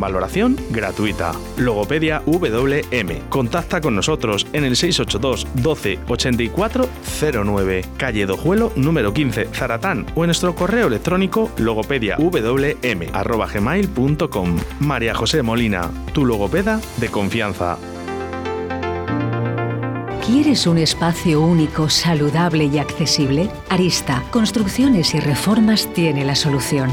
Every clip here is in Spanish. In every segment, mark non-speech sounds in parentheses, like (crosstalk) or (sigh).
valoración gratuita. Logopedia WM. Contacta con nosotros en el 682 12 84 09, calle Dojuelo número 15, Zaratán o en nuestro correo electrónico logopediawm@gmail.com. María José Molina, tu logopeda de confianza. ¿Quieres un espacio único, saludable y accesible? Arista, Construcciones y Reformas tiene la solución.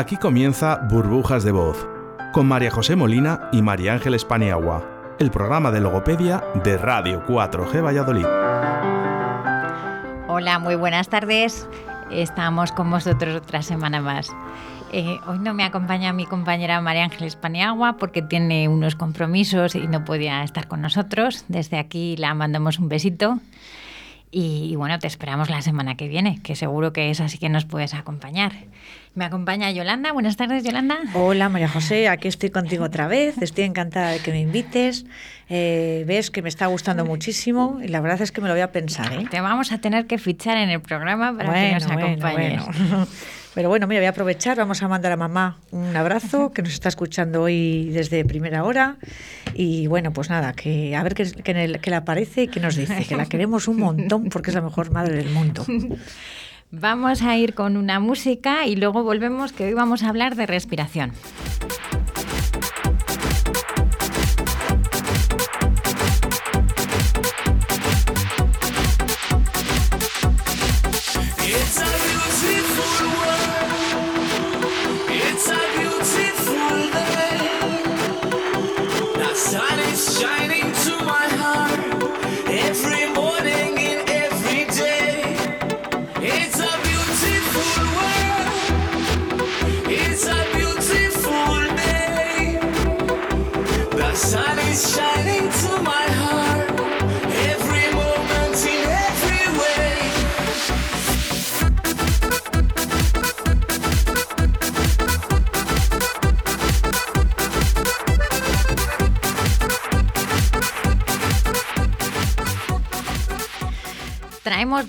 Aquí comienza Burbujas de Voz, con María José Molina y María Ángeles Paniagua, el programa de logopedia de Radio 4G Valladolid. Hola, muy buenas tardes. Estamos con vosotros otra semana más. Eh, hoy no me acompaña mi compañera María Ángeles Paniagua porque tiene unos compromisos y no podía estar con nosotros. Desde aquí la mandamos un besito. Y, bueno, te esperamos la semana que viene, que seguro que es así que nos puedes acompañar. Me acompaña Yolanda. Buenas tardes, Yolanda. Hola, María José. Aquí estoy contigo otra vez. Estoy encantada de que me invites. Eh, ves que me está gustando muchísimo y la verdad es que me lo voy a pensar. ¿eh? Te vamos a tener que fichar en el programa para que nos acompañes. (laughs) Pero bueno, mira, voy a aprovechar, vamos a mandar a mamá un abrazo, que nos está escuchando hoy desde primera hora. Y bueno, pues nada, que a ver qué, qué, le aparece y qué nos dice, que la queremos un montón porque es la mejor madre del mundo. (laughs) Vamos a ir con una música y luego volvemos, que hoy vamos a hablar de respiración.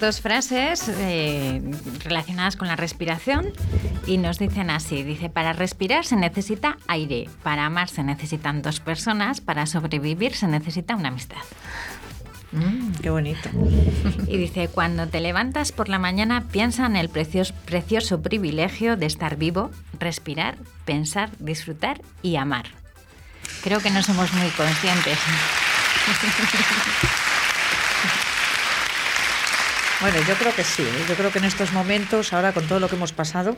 Dos frases eh, relacionadas con la respiración y nos dicen así, dice, para respirar se necesita aire, para amar se necesitan dos personas, para sobrevivir se necesita una amistad. Mm, qué bonito. Y dice, cuando te levantas por la mañana, piensa en el precioso, precioso privilegio de estar vivo, respirar, pensar, disfrutar y amar. Creo que no somos muy conscientes. (laughs) Bueno, yo creo que sí. ¿eh? Yo creo que en estos momentos, ahora con todo lo que hemos pasado,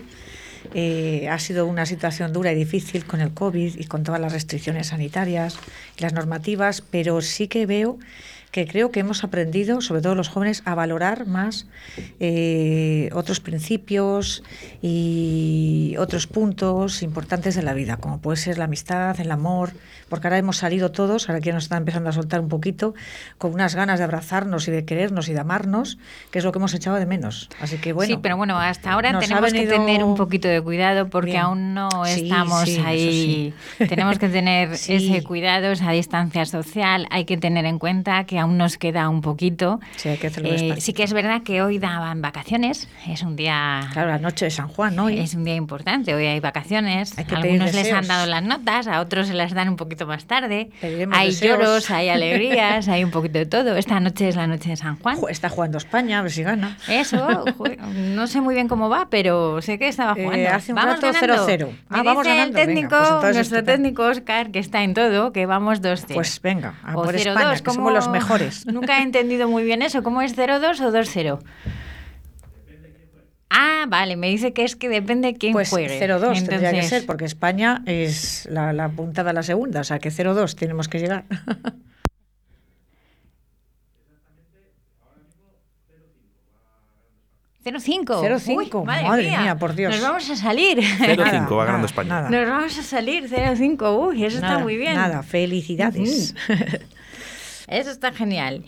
eh, ha sido una situación dura y difícil con el COVID y con todas las restricciones sanitarias y las normativas, pero sí que veo que creo que hemos aprendido, sobre todo los jóvenes, a valorar más eh, otros principios y otros puntos importantes de la vida, como puede ser la amistad, el amor, porque ahora hemos salido todos, ahora que nos está empezando a soltar un poquito, con unas ganas de abrazarnos y de querernos y de amarnos, que es lo que hemos echado de menos. Así que bueno. Sí, pero bueno, hasta ahora tenemos que tener un poquito de cuidado porque aún no estamos ahí. Tenemos que tener (laughs) ese cuidado, esa distancia social. Hay que tener en cuenta que aún nos queda un poquito. Sí, hay que Eh, sí que es verdad que hoy daban vacaciones, es un día... Claro, la noche de San Juan, ¿no? Es un día importante, hoy hay vacaciones. Hay Algunos les han dado las notas, a otros se las dan un poquito más tarde. Pediremos hay deseos. lloros, hay (laughs) alegrías, hay un poquito de todo. Esta noche es la noche de San Juan. Está jugando España, a ver si gana. Eso, (laughs) no sé muy bien cómo va, pero sé que estaba Eh, jugando. hace un vamos rato ganando. 0-0. Me Ah, vamos dice ganando, el venga, técnico, pues entonces nuestro técnico Oscar, que está en todo, que vamos 2-0. Pues venga, a O por 0-2, España, que ¿cómo- somos los mejores. (laughs) Nunca he entendido muy bien eso. ¿Cómo es 0-2 o 2-0? Ah, vale, me dice que es que depende quién Pues juegue. 0-2 tendría que ser, porque España es la, la puntada a la segunda, o sea que 0-2 tenemos que llegar. 0-5. 0-5, Uy, madre mía, por Dios. Nos vamos a salir. 0-5 Nada, va ganando España. nada. Nos vamos a salir 0-5. Uy, eso Nada, está muy bien. Nada, felicidades. Eso está genial.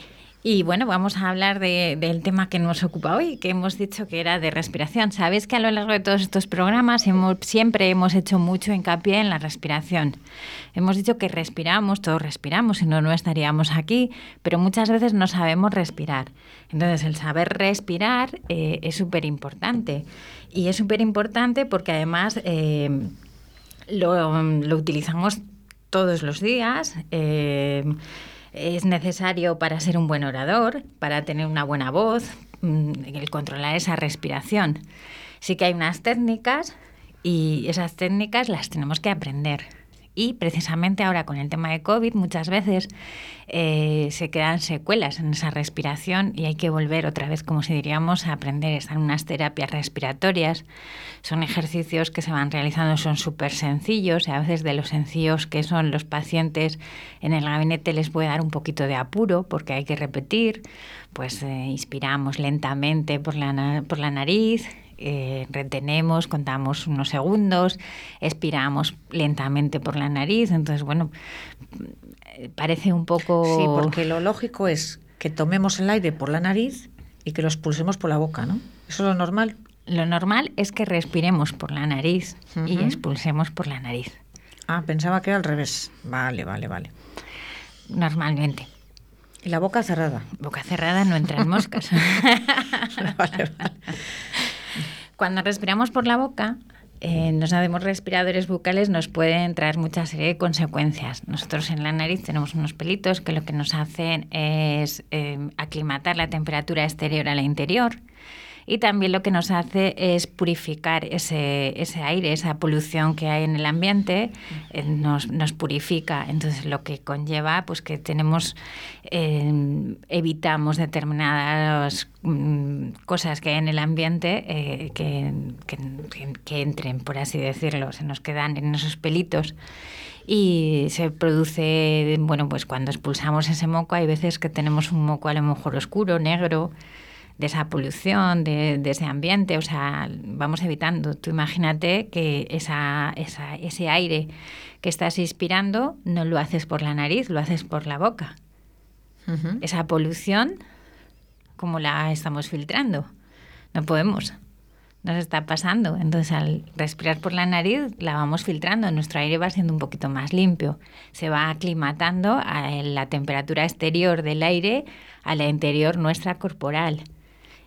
Y bueno, vamos a hablar de- del tema que nos ocupa hoy, que hemos dicho que era de respiración. Sabéis que a lo largo de todos estos programas hemos, siempre hemos hecho mucho hincapié en la respiración. Hemos dicho que respiramos, todos respiramos, si no, no estaríamos aquí, pero muchas veces no sabemos respirar. Entonces, el saber respirar eh, es súper importante. Y es súper importante porque además eh, lo, lo utilizamos todos los días. eh, es necesario para ser un buen orador, para tener una buena voz, mm, el controlar esa respiración. Sí que hay unas técnicas y esas técnicas las tenemos que aprender. Y precisamente ahora con el tema de COVID muchas veces eh, se quedan secuelas en esa respiración y hay que volver otra vez, como si diríamos, a aprender. Están unas terapias respiratorias, son ejercicios que se van realizando, son súper sencillos y a veces de los sencillos que son los pacientes en el gabinete les puede dar un poquito de apuro porque hay que repetir. Pues eh, inspiramos lentamente por la, por la nariz, eh, retenemos, contamos unos segundos, expiramos lentamente por la nariz. Entonces, bueno, parece un poco... Sí, porque lo lógico es que tomemos el aire por la nariz y que lo expulsemos por la boca, ¿no? Eso es lo normal. Lo normal es que respiremos por la nariz y Ujú. expulsemos por la nariz, Ah, pensaba que era al revés. Vale, vale, vale. normalmente. Y la boca cerrada. Boca cerrada no entran moscas. (laughs) vale, vale. Cuando respiramos por la boca, eh, nos hacemos respiradores bucales, nos pueden traer mucha serie de consecuencias. Nosotros en la nariz tenemos unos pelitos que lo que nos hacen es eh, aclimatar la temperatura exterior a la interior. Y también lo que nos hace es purificar ese, ese aire, esa polución que hay en el ambiente, eh, nos, nos purifica. Entonces, lo que conlleva pues que tenemos, eh, evitamos determinadas mm, cosas que hay en el ambiente eh, que, que- entren, por así decirlo, se nos quedan en esos pelitos. Y se produce, bueno, pues cuando expulsamos ese moco, hay veces que tenemos un moco a lo mejor oscuro, negro, de esa polución, de, de ese ambiente, o sea, vamos evitando. Tú imagínate que esa, esa- ese aire que estás inspirando no lo haces por la nariz, lo haces por la boca. Esa polución, ¿cómo la estamos filtrando? No podemos. Nos está pasando. Entonces, al respirar por la nariz, la vamos filtrando. Nuestro aire va siendo un poquito más limpio. Se va aclimatando a la temperatura exterior del aire a la interior nuestra corporal.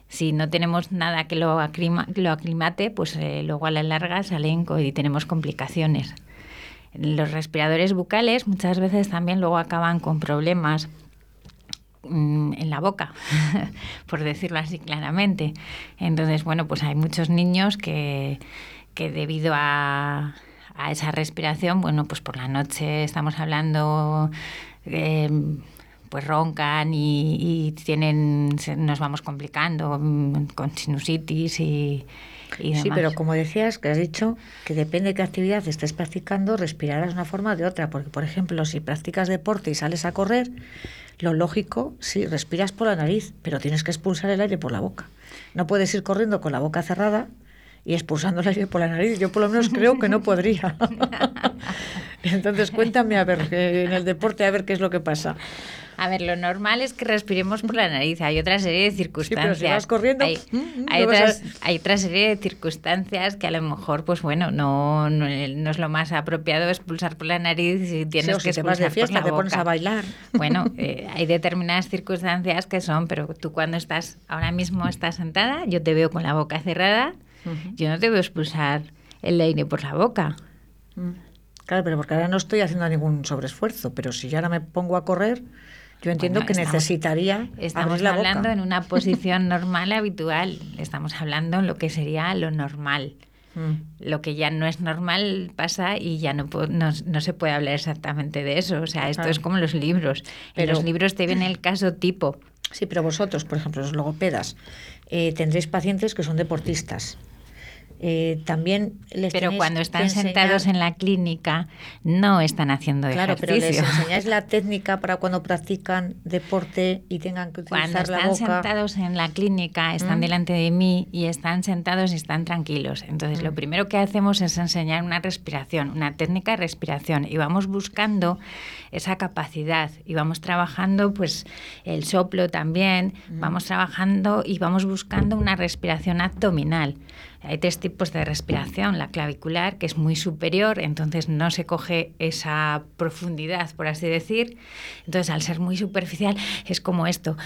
Si no tenemos nada que lo, aclima- lo aclimate, pues eh, luego a la larga salen y tenemos complicaciones. Los respiradores bucales muchas veces también luego acaban con problemas mm, en la boca, (laughs) por decirlo así claramente. Entonces, bueno, pues hay muchos niños que, que debido a, a esa respiración, bueno, pues por la noche estamos hablando, eh, pues roncan y, y tienen, nos vamos complicando mm, con sinusitis y, y Sí, pero como decías, que has dicho que depende de qué actividad estés practicando, respirarás de una forma o de otra. Porque, por ejemplo, si practicas deporte y sales a correr, lo lógico, sí, respiras por la nariz, pero tienes que expulsar el aire por la boca. No puedes ir corriendo con la boca cerrada y expulsando el aire por la nariz. Yo por lo menos creo que no podría. (laughs) Entonces cuéntame a ver, en el deporte a ver qué es lo que pasa. A ver, lo normal es que respiremos por la nariz. Hay otra serie de circunstancias. Sí, pero si vas corriendo, hay, mm, mm, hay, otras, hay otra serie de circunstancias que a lo mejor, pues bueno, no, no, no es lo más apropiado expulsar por la nariz y tienes Sí, o que si te vas de fiesta, por la te pones boca. a bailar. Bueno, (laughs) eh, hay determinadas circunstancias que son, pero tú cuando estás, ahora mismo estás sentada, yo te veo con la boca cerrada, yo no te veo expulsar el aire por la boca. Mm. Claro, pero porque ahora no estoy haciendo ningún sobreesfuerzo, pero si yo ahora me pongo a correr, yo entiendo Bueno, que estamos- necesitaría Estamos boca. hablando en una posición (laughs) normal, habitual. Estamos hablando en lo que sería lo normal. Mm. Lo que ya no es normal pasa y ya no, no, no se puede hablar exactamente de eso. O sea, esto Claro. es como los libros. Pero- en los libros te viene el (laughs) caso tipo. Sí, pero vosotros, por ejemplo, los logopedas, eh, tendréis pacientes que son deportistas. Eh, también les Pero cuando están sentados en la clínica no están haciendo Claro, pero les ejercicio. enseñáis la técnica para cuando practican deporte y tengan que utilizar Cuando la están boca. sentados en la clínica, están Mm. delante de mí y están sentados y están tranquilos. Entonces, Mm. lo primero que hacemos es enseñar una respiración, una técnica de respiración y vamos buscando esa capacidad y vamos trabajando pues el soplo también, Mm. vamos trabajando y vamos buscando una respiración abdominal. Hay tres tipos de respiración, la clavicular, que es muy superior, entonces no se coge esa profundidad, por así decir. Entonces, al ser muy superficial, es como esto.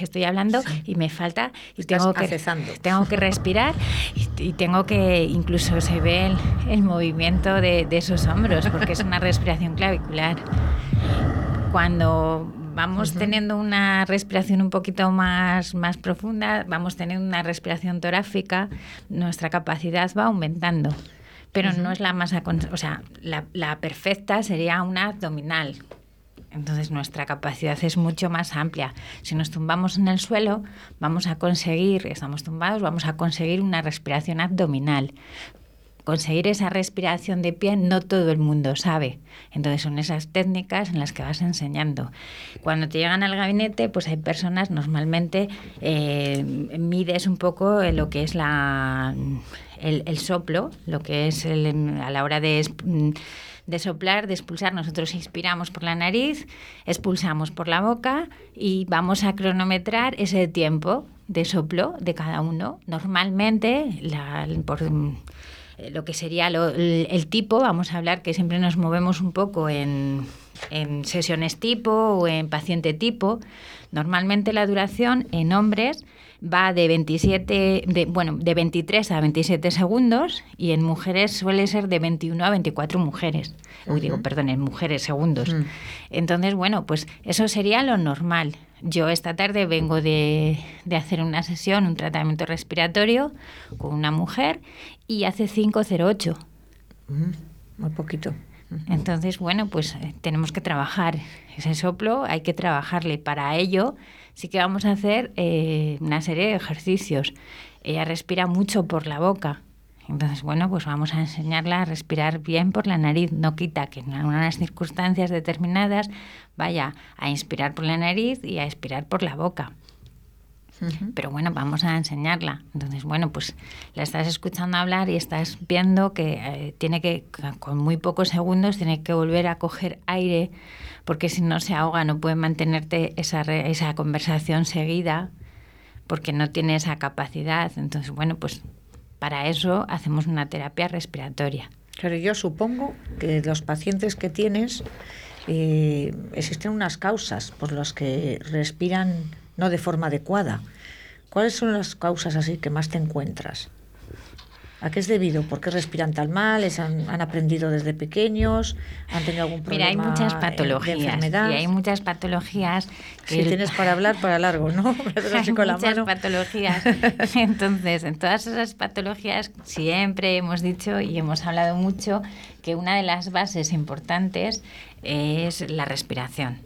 Estoy hablando y me falta y Estás tengo que, accesando. tengo que respirar y, y tengo que, incluso se ve el, el movimiento de, de esos hombros, porque es una respiración clavicular. Cuando vamos teniendo una respiración un poquito más, más profunda, vamos teniendo una respiración torácica, nuestra capacidad va aumentando. Pero no es la más... O sea, la, la perfecta sería una abdominal. Entonces nuestra capacidad es mucho más amplia. Si nos tumbamos en el suelo, vamos a conseguir, estamos tumbados, vamos a conseguir una respiración abdominal. Conseguir esa respiración de pie no todo el mundo sabe. Entonces son esas técnicas en las que vas enseñando. Cuando te llegan al gabinete, pues hay personas, normalmente eh, mides un poco lo que es la, el, el soplo, lo que es a la hora de, es- de soplar, de expulsar. Nosotros inspiramos por la nariz, expulsamos por la boca y vamos a cronometrar ese tiempo de soplo de cada uno. Normalmente, la, por, lo que sería lo- el, el tipo, vamos a hablar que siempre nos movemos un poco en, en sesiones tipo o en paciente tipo. Normalmente la duración en hombres va de 27, de, bueno, de 23 a 27 segundos y en mujeres suele ser de 21 a 24 mujeres. Uy, digo, perdón, en mujeres segundos. Mm. Entonces, bueno, pues eso sería lo normal. Yo esta tarde vengo de, de hacer una sesión, un tratamiento respiratorio con una mujer y hace 508. Mm, Muy poquito. Entonces, bueno, pues eh, tenemos que trabajar ese soplo, hay que trabajarle. Para ello, sí que vamos a hacer eh, una serie de ejercicios. Ella respira mucho por la boca. Entonces, bueno, pues vamos a enseñarla a respirar bien por la nariz. No quita que en algunas circunstancias determinadas vaya a inspirar por la nariz y a expirar por la boca. Pero bueno, vamos a enseñarla. Entonces, bueno, pues la estás escuchando hablar y estás viendo que eh, tiene que, con muy pocos segundos, tiene que volver a coger aire, porque si no se ahoga, no puede mantenerte esa, re- esa conversación seguida, porque no tiene esa capacidad. Entonces, bueno, pues para eso hacemos una terapia respiratoria. Claro, yo supongo que los pacientes que tienes eh, existen unas causas por las que respiran no de forma adecuada. ¿Cuáles son las causas así que más te encuentras? ¿A qué es debido? ¿Por qué respiran tan mal? ¿Les han, han aprendido desde pequeños? ¿Han tenido algún Mira, problema hay muchas patologías. de enfermedad? Y hay muchas patologías que Si tienes para hablar, para largo, ¿no? (laughs) Hay con la muchas mano. patologías. (laughs) Entonces, en todas esas patologías siempre hemos dicho y hemos hablado mucho que una de las bases importantes es la respiración.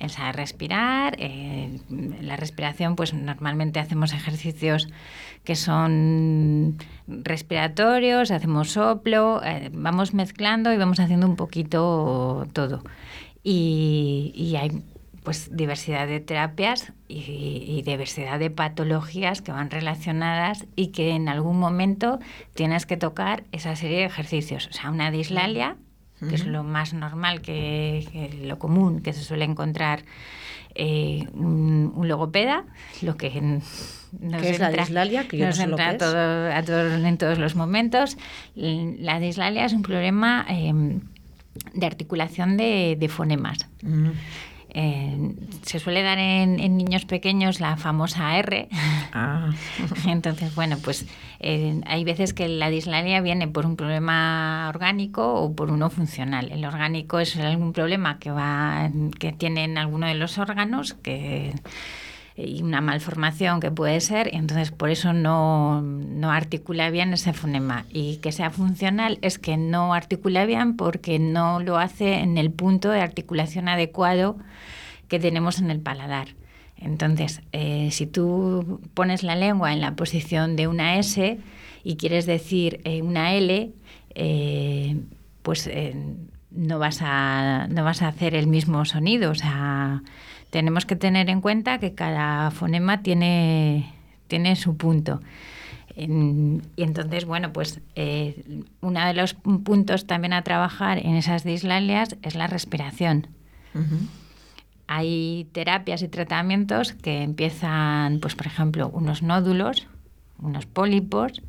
O sea, respirar, eh, la respiración, pues normalmente hacemos ejercicios que son respiratorios, hacemos soplo, eh, vamos mezclando y vamos haciendo un poquito todo. Y, y hay pues diversidad de terapias y, y diversidad de patologías que van relacionadas y que en algún momento tienes que tocar esa serie de ejercicios. O sea, una dislalia que es lo más normal, que, lo común que se suele encontrar eh, un, logopeda, lo que nos es la dislalia? Que nos entra a, todos en todos los momentos. La dislalia es un problema em, de articulación de, fonemas. Eh, se suele dar en, niños pequeños la famosa R. Ah. (laughs) Entonces, bueno, pues eh, hay veces que la dislalia viene por un problema orgánico o por uno funcional. El orgánico es algún problema que va que tiene en alguno de los órganos que y una malformación que puede ser, entonces por eso no, no, articula bien ese fonema. Y que sea funcional es que no articula bien porque no lo hace en el punto de articulación adecuado que tenemos en el paladar. Entonces, eh, si tú pones la lengua en la posición de una S y quieres decir eh, una L, eh, pues no, vas a, no vas a hacer el mismo sonido. O sea, tenemos que tener en cuenta que cada fonema tiene, tiene su punto. y entonces, bueno, pues eh, uno de los puntos también a trabajar en esas dislalias es la respiración. Hay terapias y tratamientos que empiezan, pues por ejemplo, unos nódulos, unos pólipos,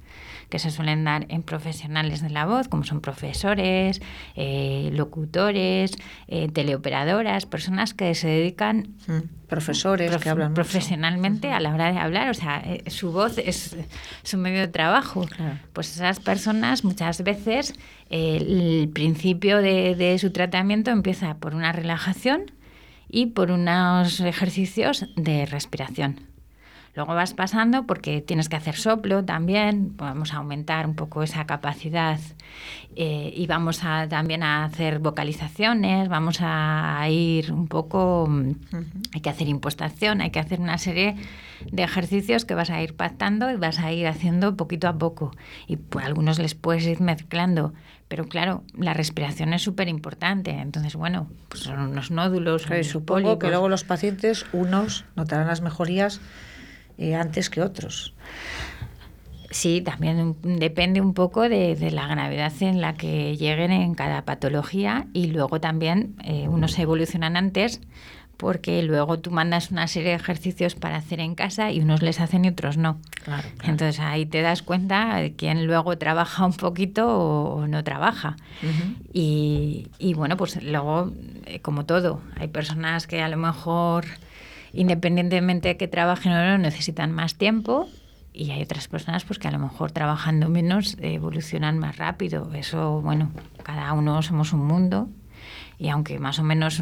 que se suelen dar en profesionales de la voz, como son profesores, eh, locutores, eh, teleoperadoras, personas que se dedican... Mm, profesores que hablan profesionalmente a la hora de hablar, o sea, eh, su voz es su medio de trabajo. Pues esas personas muchas veces el principio de, de su tratamiento empieza por una relajación y por unos ejercicios de respiración. Luego vas pasando porque tienes que hacer soplo también, vamos a aumentar un poco esa capacidad eh, y vamos a, también a hacer vocalizaciones, vamos a ir un poco, hay que hacer impostación, hay que hacer una serie de ejercicios que vas a ir pactando y vas a ir haciendo poquito a poco. Y pues algunos les puedes ir mezclando, pero claro, la respiración es súper importante. Entonces, bueno, pues son unos nódulos. supongo que luego los pacientes, unos notarán las mejorías eh, antes que otros. Sí, también depende un poco de, la gravedad en la que lleguen en cada patología y luego también eh, unos evolucionan antes porque luego tú mandas una serie de ejercicios para hacer en casa y unos les hacen y otros no. Entonces ahí te das cuenta de quién luego trabaja un poquito o, no trabaja. y, y, bueno, pues luego, eh, como todo, hay personas que a lo mejor independientemente de que trabajen o no, necesitan más tiempo. Y hay otras personas pues que a lo mejor trabajando menos evolucionan más rápido. Eso, bueno, cada uno somos un mundo. Y aunque más o menos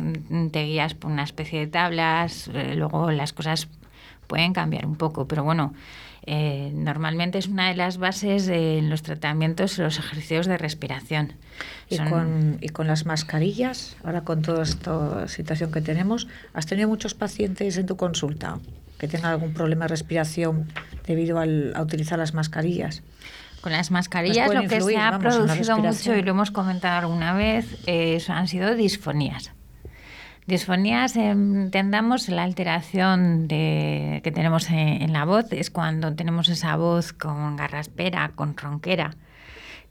te guías por una especie de tablas, eh, luego las cosas pueden cambiar un poco, pero bueno, eh, normalmente es una de las bases en los tratamientos los ejercicios de respiración. ¿Y, con, ¿Y con las mascarillas, ahora con toda esta situación que tenemos, has tenido muchos pacientes en tu consulta que tengan algún problema de respiración debido al, a utilizar las mascarillas? Con las mascarillas lo que se ha producido mucho y lo hemos comentado alguna vez eh, han sido disfonías. Disfonías, entendamos la alteración que tenemos en, la voz, es cuando tenemos esa voz con garraspera, con ronquera,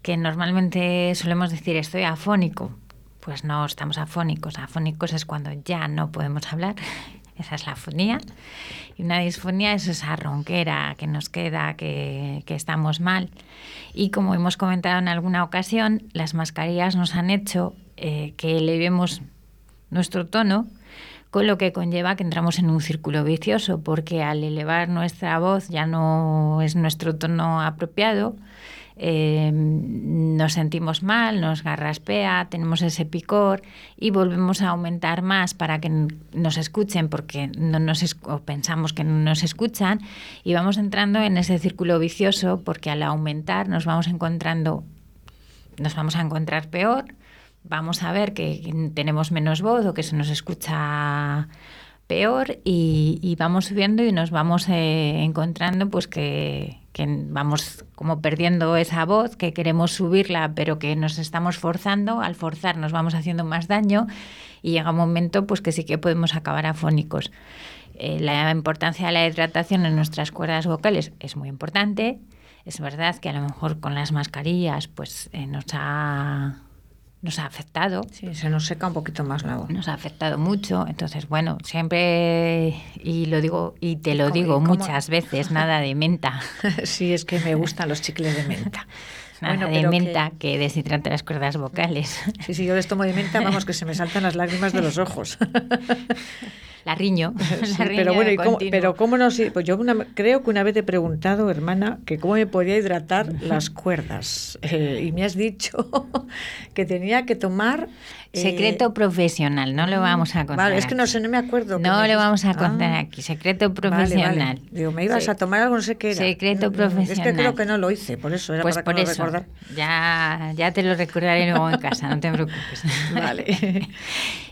que normalmente solemos decir estoy afónico. Pues no estamos afónicos. Afónicos es cuando ya no podemos hablar. (laughs) Esa es la afonía. Y una disfonía es esa ronquera que nos queda, que, que estamos mal. Y como hemos comentado en alguna ocasión, las mascarillas nos han hecho eh, que elevemos nuestro tono, con lo que conlleva que entramos en un círculo vicioso, porque al elevar nuestra voz ya no es nuestro tono apropiado, eh, nos sentimos mal, nos garraspea, tenemos ese picor y volvemos a aumentar más para que nos escuchen porque no nos pensamos que no nos escuchan y vamos entrando en ese círculo vicioso porque al aumentar nos vamos encontrando nos vamos a encontrar peor vamos a ver que tenemos menos voz o que se nos escucha peor y, vamos subiendo y nos vamos eh, encontrando pues que, vamos como perdiendo esa voz, que queremos subirla pero que nos estamos forzando, al forzar nos vamos haciendo más daño y llega un momento pues que sí que podemos acabar afónicos. Eh, la importancia de la hidratación en nuestras cuerdas vocales es muy importante. Es verdad que a lo mejor con las mascarillas pues eh, nos ha nos ha afectado. Sí, se nos seca un poquito más la voz. Nos ha afectado mucho. Entonces, bueno, siempre, y lo digo, y te lo ¿Cómo- digo cómo? muchas veces, nada de menta. (laughs) sí, es que me gustan los chicles de menta. (laughs) Bueno, de pero que- menta que... deshidrata las cuerdas vocales. Sí, sí, yo les tomo de menta, vamos, que se me saltan las lágrimas de los ojos. (laughs) La riño. (laughs) Sí, la riño pero bueno, ¿y cómo, pero cómo no sé, pues yo una- creo que una vez te he preguntado, hermana, que cómo me podía hidratar las cuerdas. Eh, y me has dicho (laughs) que tenía que tomar... eh, Secreto profesional, no lo vamos a contar. Vale, es que no sé, no me acuerdo. No lo vamos a contar Ah, aquí. Secreto vale, vale. profesional. Digo, me ibas Sí. a tomar algo, no sé qué era. Secreto Mm, mm, Es que profesional. creo que no lo hice, por eso era Pues para por que eso, ya, ya te lo recordaré luego en casa, no te preocupes. (laughs) Vale. (laughs)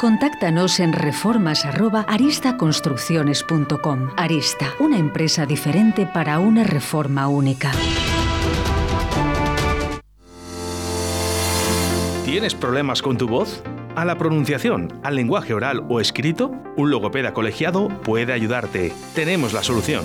Contáctanos en reformas@aristaconstrucciones.com. Arista, una empresa diferente para una reforma única. ¿Tienes problemas con tu voz? ¿A la pronunciación, al lenguaje oral o escrito? Un logopeda colegiado puede ayudarte. Tenemos la solución.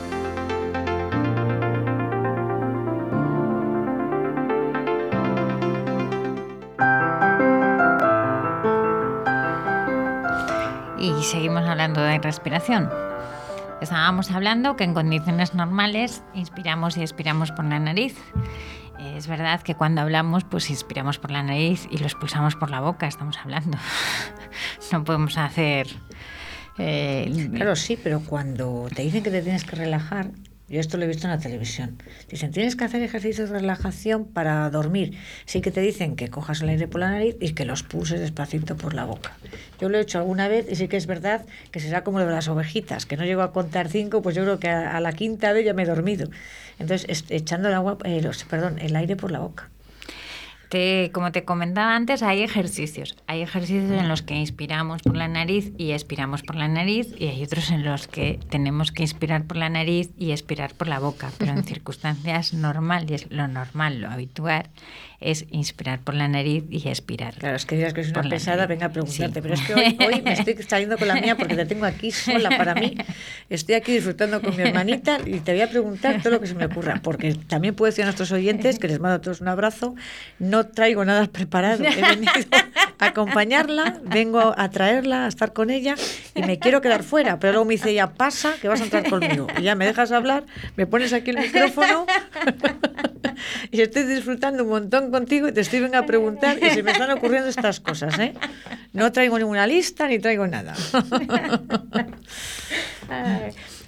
Y seguimos hablando de respiración. Estábamos hablando que en condiciones normales inspiramos y expiramos por la nariz. Es verdad que cuando hablamos, pues inspiramos por la nariz y lo expulsamos por la boca, estamos hablando. (laughs) No podemos hacer... eh, Claro, sí, pero cuando te dicen que te tienes que relajar, yo esto lo he visto en la televisión, dicen tienes que hacer ejercicios de relajación para dormir. Sí que te dicen que cojas el aire por la nariz y que los pulses despacito por la boca. Yo lo he hecho alguna vez y sí que es verdad que será como lo de las ovejitas, que no llego a contar cinco, pues yo creo que a, la quinta vez ya me he dormido. Entonces, es- echando el agua, eh, los- perdón, el aire por la boca. Te- como te comentaba antes, hay ejercicios. Hay ejercicios en los que inspiramos por la nariz y expiramos por la nariz y hay otros en los que tenemos que inspirar por la nariz y expirar por la boca. Pero en (laughs) circunstancias normales, lo normal, lo habitual, es inspirar por la nariz y expirar. Claro, es que dirás que es una pesada, venga a preguntarte, Sí. pero es que hoy, hoy me (laughs) estoy saliendo con la mía porque te tengo aquí sola para mí. Estoy aquí disfrutando con mi hermanita y te voy a preguntar todo lo que se me ocurra, porque también puedo decir a nuestros oyentes que les mando a todos un abrazo. No traigo nada preparado, he venido a acompañarla, vengo a traerla, a estar con ella y me quiero quedar fuera, pero luego me dice ella, pasa, que vas a entrar conmigo. Y ya me dejas hablar, me pones aquí el micrófono (laughs) y estoy disfrutando un montón contigo y te venga a preguntar y se me están ocurriendo estas cosas, ¿eh? No traigo ninguna lista ni traigo nada. (laughs)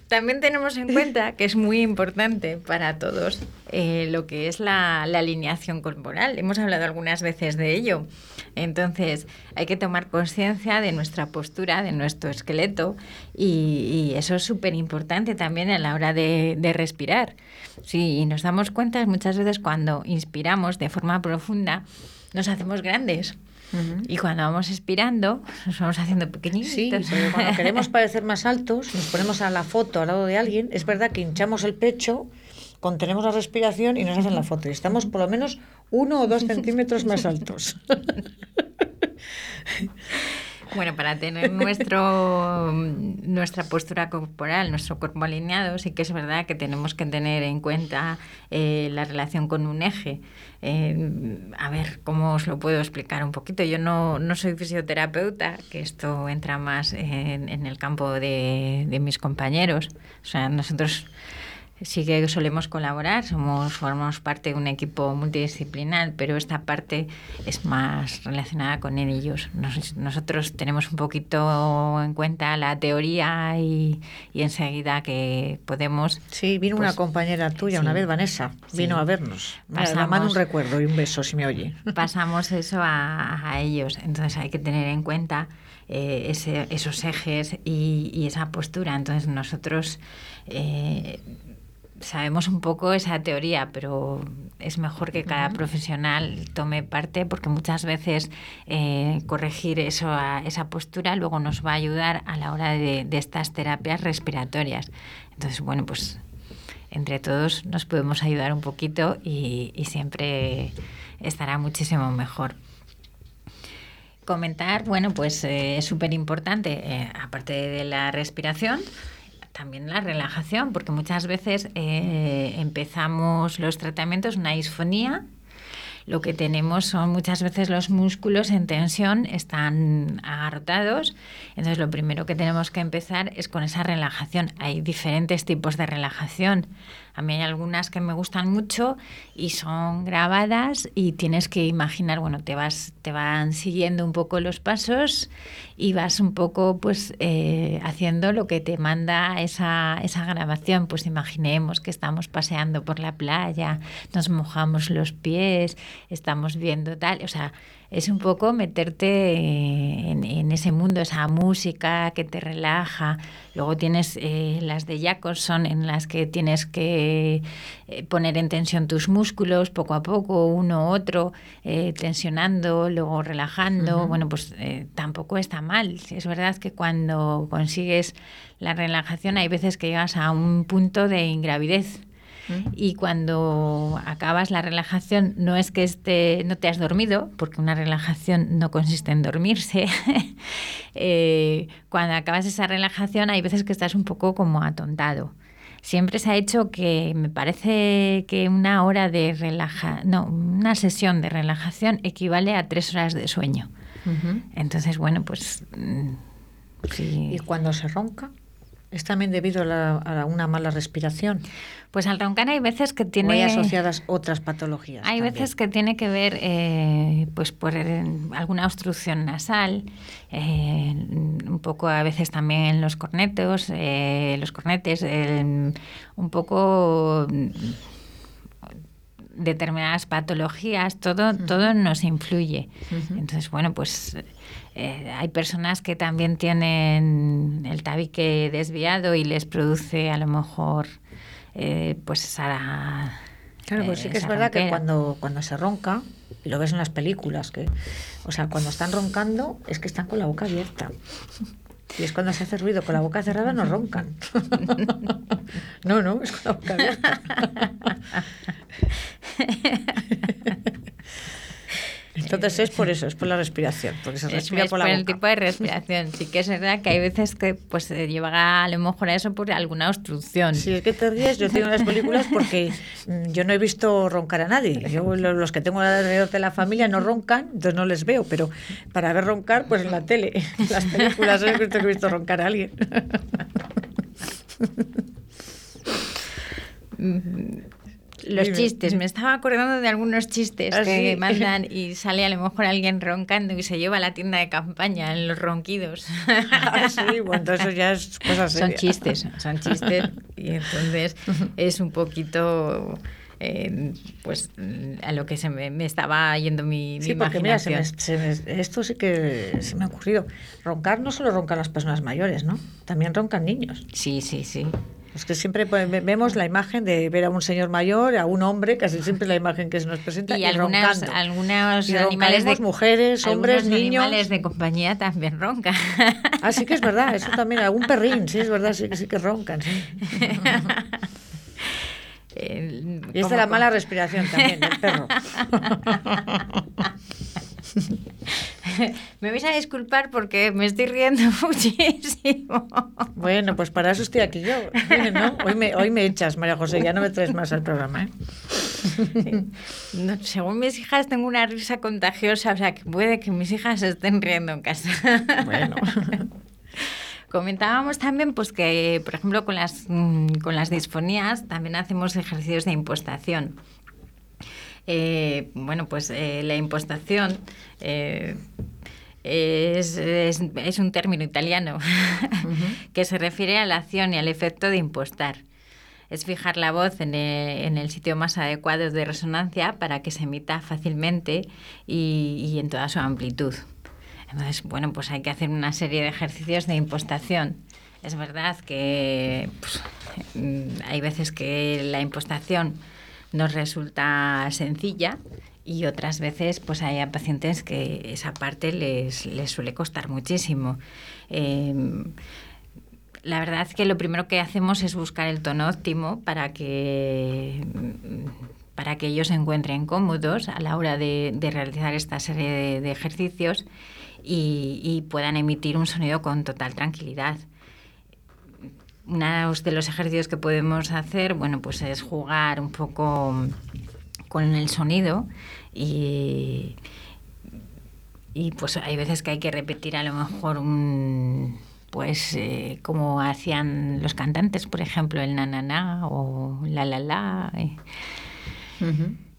También tenemos en cuenta que es muy importante para todos eh, lo que es la, alineación corporal. Hemos hablado algunas veces de ello. Entonces, hay que tomar conciencia de nuestra postura, de nuestro esqueleto, y, eso es súper importante también a la hora de respirar. Si nos damos cuenta, muchas veces cuando inspiramos de forma profunda, nos hacemos grandes. Y cuando vamos expirando, nos vamos haciendo pequeñitos. Sí, porque cuando (laughs) queremos parecer más altos, nos ponemos a la foto al lado de alguien, es verdad que hinchamos el pecho, contenemos la respiración y nos hacen la foto. Y estamos por lo menos uno o dos (laughs) centímetros más altos. (laughs) Bueno, para tener nuestro, nuestra postura corporal, nuestro cuerpo alineado, sí que es verdad que tenemos que tener en cuenta eh, la relación con un eje. Eh, a ver, ¿cómo os lo puedo explicar un poquito? Yo no, no soy fisioterapeuta, que esto entra más en, en el campo de, de mis compañeros. O sea, nosotros sí que solemos colaborar, somos, formamos parte de un equipo multidisciplinar, pero esta parte es más relacionada con ellos. Nos, nosotros tenemos un poquito en cuenta la teoría y, y enseguida que podemos... Sí, vino pues, una compañera tuya sí, una vez, Vanessa, vino sí. a vernos. Pasamos- mando un recuerdo y un beso si me oye. (laughs) pasamos eso a, a ellos. Entonces hay que tener en cuenta eh, ese- esos ejes y, y esa postura. Entonces nosotros eh, sabemos un poco esa teoría, pero es mejor que cada profesional tome parte porque muchas veces eh, corregir eso a- esa postura luego nos va a ayudar a la hora de, de estas terapias respiratorias. Entonces, bueno, pues entre todos nos podemos ayudar un poquito y, y siempre estará muchísimo mejor. Comentar, bueno, pues eh, es súper importante, eh, aparte de la respiración, también la relajación, porque muchas veces eh, empezamos los tratamientos, una disfonía, lo que tenemos son muchas veces los músculos en tensión, están agarrotados. Entonces, lo primero que tenemos que empezar es con esa relajación. Hay diferentes tipos de relajación. A mí hay algunas que me gustan mucho y son grabadas y tienes que imaginar, bueno, te vas, te van siguiendo un poco los pasos y vas un poco pues eh, haciendo lo que te manda esa, esa grabación. Pues imaginemos que estamos paseando por la playa, nos mojamos los pies, estamos viendo tal, o sea, es un poco meterte en, en ese mundo, esa música que te relaja. Luego tienes eh, las de Jacobson en las que tienes que eh, poner en tensión tus músculos poco a poco, uno u otro, eh, tensionando, luego relajando. Bueno, pues eh, tampoco está mal. Es verdad que cuando consigues la relajación hay veces que llegas a un punto de ingravidez. Y cuando acabas la relajación, no es que esté, no te has dormido, porque una relajación no consiste en dormirse. (laughs) Eh, cuando acabas esa relajación, hay veces que estás un poco como atontado. Siempre se ha hecho que me parece que una hora de relaja, no, una sesión de relajación equivale a tres horas de sueño. Entonces, bueno, pues mm, sí. Y cuando se ronca, es también debido a, la- a una mala respiración. Pues al roncar hay veces que O tiene hay asociadas otras patologías. Hay también. veces que tiene que ver eh, pues por alguna obstrucción nasal, eh, un poco a veces también en los cornetos, eh, los cornetes, un poco mm, determinadas patologías, todo, todo nos influye. Entonces, bueno, pues eh, hay personas que también tienen el tabique desviado y les produce a lo mejor eh, pues esa... Claro, pues sí eh, que es esa verdad que cuando, cuando se ronca, y lo ves en las películas, que, o sea, cuando están roncando es que están con la boca abierta. Y es cuando se hace ruido con la boca cerrada no roncan. (laughs) No, no, es con la boca abierta. (laughs) Entonces es por eso, es por la respiración, porque se Es, respira es por por, la el boca. tipo de respiración. Sí que es verdad que hay veces que pues se lleva a lo mejor a eso por alguna obstrucción. Si es que te ríes, yo tengo las películas porque mm, yo no he visto roncar a nadie. Yo lo- los que tengo alrededor de la familia no roncan, entonces no les veo, pero para ver roncar, pues en la tele, en (laughs) las películas he visto que he visto roncar a alguien. (laughs) Los Dime, chistes, me estaba acordando de algunos chistes ¿Ah, que sí? mandan y sale a lo mejor alguien roncando y se lleva a la tienda de campaña en los ronquidos. Ah, sí, bueno, eso ya es cosa son seria. chistes, son chistes y entonces es un poquito eh, pues a lo que se me, me estaba yendo mi, mi Sí, porque mira, se me- imaginación. se me- esto sí que se me ha ocurrido. Roncar no solo roncan las personas mayores, ¿no? También roncan niños. Sí, sí, sí. Es que siempre ve- vemos la imagen de ver a un señor mayor, a un hombre, casi siempre la imagen que se nos presenta, y, Y algunas, roncando. algunos Y animales de mujeres, hombres, niños. animales de compañía también roncan. Ah, sí que es verdad, eso también, algún perrín, sí, es verdad, sí, que- sí que roncan, sí. (laughs) El- Y es de la mala respiración también, del perro. (laughs) (laughs) me vais a disculpar porque me estoy riendo (laughs) muchísimo. Bueno, pues para eso estoy aquí yo. Hoy, me, hoy me echas, María José, ya no me traes más al programa. ¿eh? según mis hijas tengo una risa contagiosa, o sea que puede que mis hijas estén riendo en casa. Bueno. (laughs) Comentábamos también pues que, por ejemplo, con las, mm, con las disfonías también hacemos ejercicios de impostación. Eh, bueno, pues eh, la impostación eh, es, es, un término italiano (laughs) que se refiere a la acción y al efecto de impostar. Es fijar la voz en el, en el sitio más adecuado de resonancia para que se emita fácilmente y, y en toda su amplitud. Entonces, bueno, pues hay que hacer una serie de ejercicios de impostación. Es verdad que pues, mm, hay veces que la impostación nos resulta sencilla y otras veces pues hay pacientes que esa parte les, les suele costar muchísimo. Em, la verdad es que lo primero que hacemos es buscar el tono óptimo para que para que ellos se encuentren cómodos a la hora de, realizar esta serie de, ejercicios y, y, puedan emitir un sonido con total tranquilidad uno de los ejercicios que podemos hacer, bueno, pues es jugar un poco con el sonido y, y pues hay veces que hay que repetir a lo mejor un pues eh, como hacían los cantantes, por ejemplo, el na na na o la la la. Eh.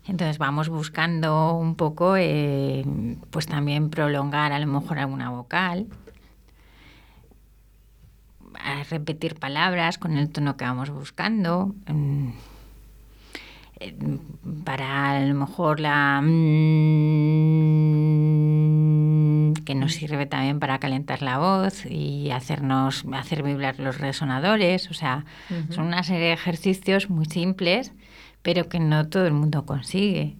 Entonces vamos buscando un poco, eh, pues también prolongar a lo mejor alguna vocal a repetir palabras con el tono que vamos buscando. Mm, eh, para a lo mejor la mm, que nos sirve también para calentar la voz y hacernos hacer vibrar los resonadores, o sea, son una serie de ejercicios muy simples, pero que no todo el mundo consigue.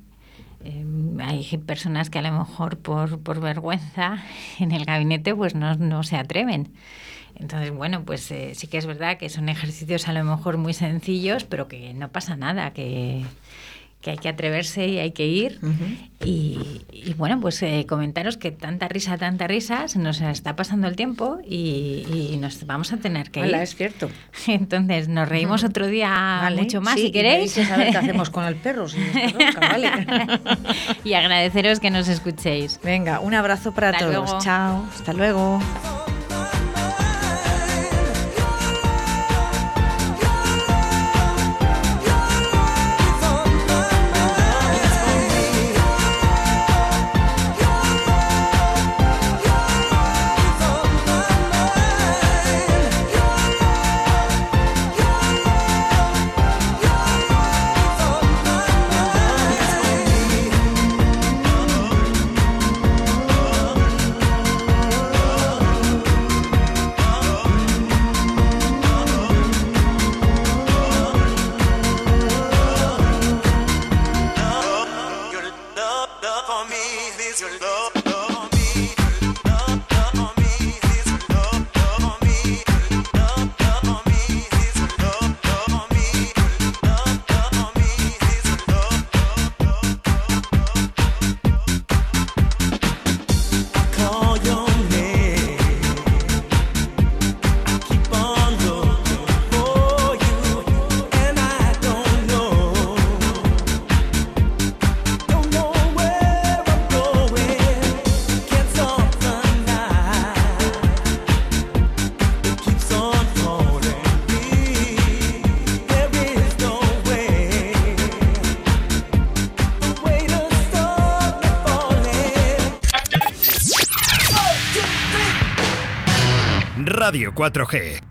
Eh, hay personas que a lo mejor por, por vergüenza (laughs) en el gabinete pues no, no se atreven. Entonces, bueno, pues eh, sí que es verdad que son ejercicios a lo mejor muy sencillos, pero que no pasa nada, que, hay que atreverse y hay que ir. y, bueno, pues eh, comentaros que tanta risa, tanta risa, se nos está pasando el tiempo y, nos vamos a tener que ir. es cierto. (laughs) Entonces, nos reímos otro día mucho más si queréis. Y saber qué hacemos (laughs) con el perro. (laughs) y agradeceros que nos escuchéis. Venga, un abrazo para todos. Chao. Hasta luego. Radio 4G.